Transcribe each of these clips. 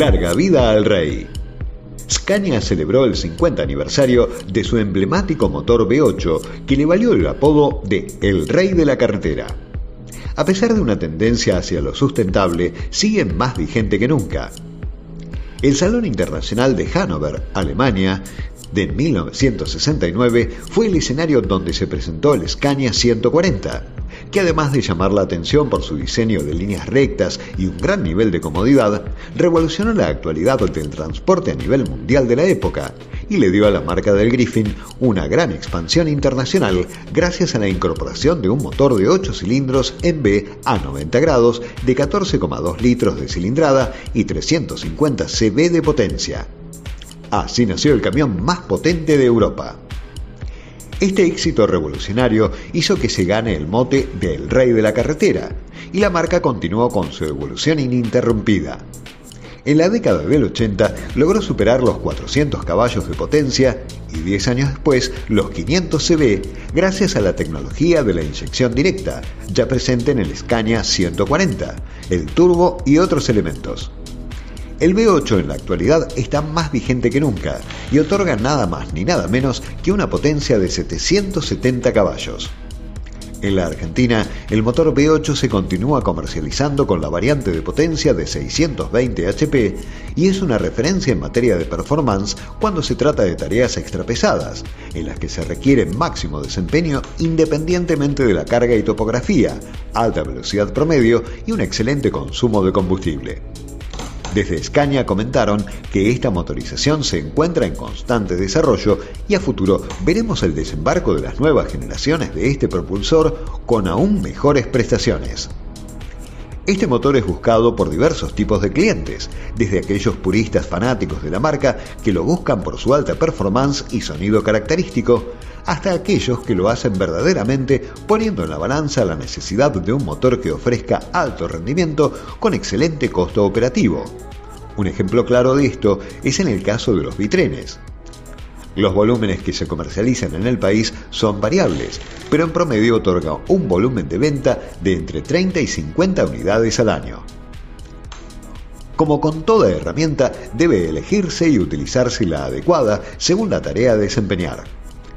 Larga vida al rey. Scania celebró el 50 aniversario de su emblemático motor V8, que le valió el apodo de El Rey de la Carretera. A pesar de una tendencia hacia lo sustentable, sigue más vigente que nunca. El Salón Internacional de Hannover, Alemania, de 1969 fue el escenario donde se presentó el Scania 140, que además de llamar la atención por su diseño de líneas rectas y un gran nivel de comodidad, revolucionó la actualidad del transporte a nivel mundial de la época y le dio a la marca del Griffin una gran expansión internacional gracias a la incorporación de un motor de 8 cilindros en B a 90 grados de 14,2 litros de cilindrada y 350 cb de potencia. Así nació el camión más potente de Europa. Este éxito revolucionario hizo que se gane el mote del rey de la carretera y la marca continuó con su evolución ininterrumpida. En la década del 80 logró superar los 400 caballos de potencia y 10 años después los 500 cb gracias a la tecnología de la inyección directa, ya presente en el Scania 140, el turbo y otros elementos. El V8 en la actualidad está más vigente que nunca y otorga nada más ni nada menos que una potencia de 770 caballos. En la Argentina, el motor V8 se continúa comercializando con la variante de potencia de 620 HP y es una referencia en materia de performance cuando se trata de tareas extrapesadas, en las que se requiere máximo desempeño independientemente de la carga y topografía, alta velocidad promedio y un excelente consumo de combustible. Desde Scania comentaron que esta motorización se encuentra en constante desarrollo y a futuro veremos el desembarco de las nuevas generaciones de este propulsor con aún mejores prestaciones. Este motor es buscado por diversos tipos de clientes, desde aquellos puristas fanáticos de la marca que lo buscan por su alta performance y sonido característico, hasta aquellos que lo hacen verdaderamente poniendo en la balanza la necesidad de un motor que ofrezca alto rendimiento con excelente costo operativo. Un ejemplo claro de esto es en el caso de los bitrenes. Los volúmenes que se comercializan en el país son variables, pero en promedio otorga un volumen de venta de entre 30 y 50 unidades al año. Como con toda herramienta, debe elegirse y utilizarse la adecuada según la tarea a desempeñar.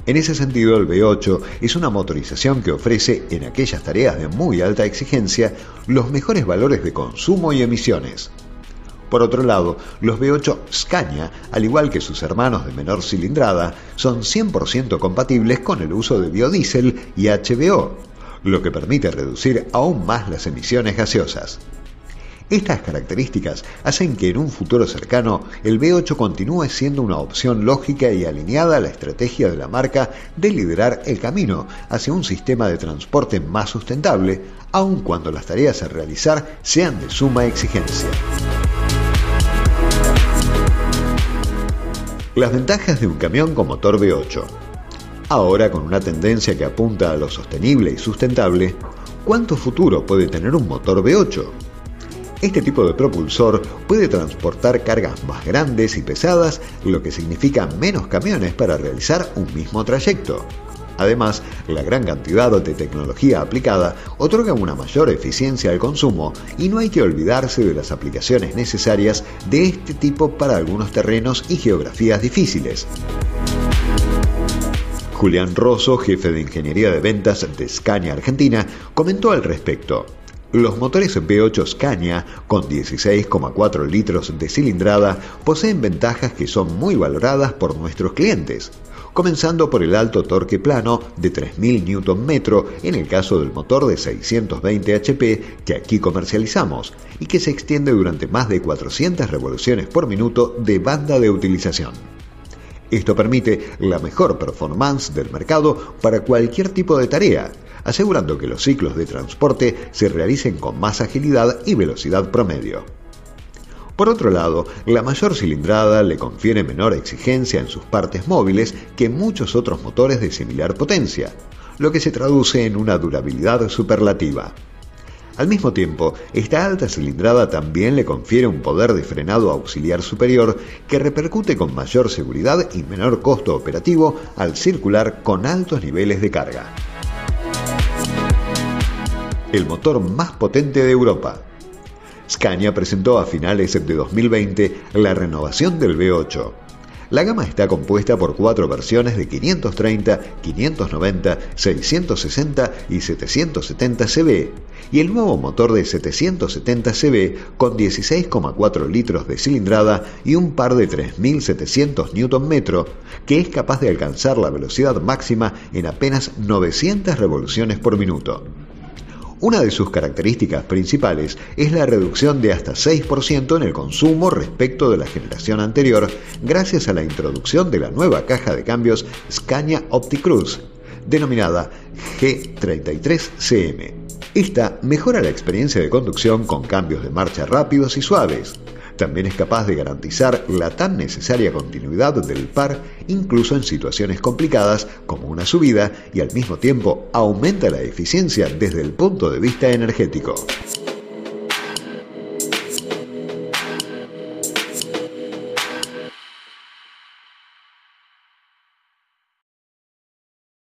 En ese sentido, el V8 es una motorización que ofrece en aquellas tareas de muy alta exigencia los mejores valores de consumo y emisiones. Por otro lado, los V8 Scania, al igual que sus hermanos de menor cilindrada, son 100% compatibles con el uso de biodiesel y HBO, lo que permite reducir aún más las emisiones gaseosas. Estas características hacen que en un futuro cercano el V8 continúe siendo una opción lógica y alineada a la estrategia de la marca de liderar el camino hacia un sistema de transporte más sustentable, aun cuando las tareas a realizar sean de suma exigencia. Las ventajas de un camión con motor V8. Ahora, con una tendencia que apunta a lo sostenible y sustentable, ¿cuánto futuro puede tener un motor V8? Este tipo de propulsor puede transportar cargas más grandes y pesadas, lo que significa menos camiones para realizar un mismo trayecto. Además, la gran cantidad de tecnología aplicada otorga una mayor eficiencia al consumo y no hay que olvidarse de las aplicaciones necesarias de este tipo para algunos terrenos y geografías difíciles. Julián Rosso, jefe de Ingeniería de Ventas de Scania Argentina, comentó al respecto. Los motores V8 Scania, con 16,4 litros de cilindrada, poseen ventajas que son muy valoradas por nuestros clientes, comenzando por el alto torque plano de 3.000 Nm en el caso del motor de 620 HP que aquí comercializamos y que se extiende durante más de 400 revoluciones por minuto de banda de utilización. Esto permite la mejor performance del mercado para cualquier tipo de tarea, asegurando que los ciclos de transporte se realicen con más agilidad y velocidad promedio. Por otro lado, la mayor cilindrada le confiere menor exigencia en sus partes móviles que muchos otros motores de similar potencia, lo que se traduce en una durabilidad superlativa. Al mismo tiempo, esta alta cilindrada también le confiere un poder de frenado auxiliar superior que repercute con mayor seguridad y menor costo operativo al circular con altos niveles de carga el motor más potente de Europa. Scania presentó a finales de 2020 la renovación del V8. La gama está compuesta por cuatro versiones de 530, 590, 660 y 770 cb y el nuevo motor de 770 cb con 16,4 litros de cilindrada y un par de 3.700 Nm que es capaz de alcanzar la velocidad máxima en apenas 900 revoluciones por minuto. Una de sus características principales es la reducción de hasta 6% en el consumo respecto de la generación anterior gracias a la introducción de la nueva caja de cambios Scania OptiCruise, denominada G33CM. Esta mejora la experiencia de conducción con cambios de marcha rápidos y suaves, también es capaz de garantizar la tan necesaria continuidad del par incluso en situaciones complicadas como una subida y al mismo tiempo aumenta la eficiencia desde el punto de vista energético.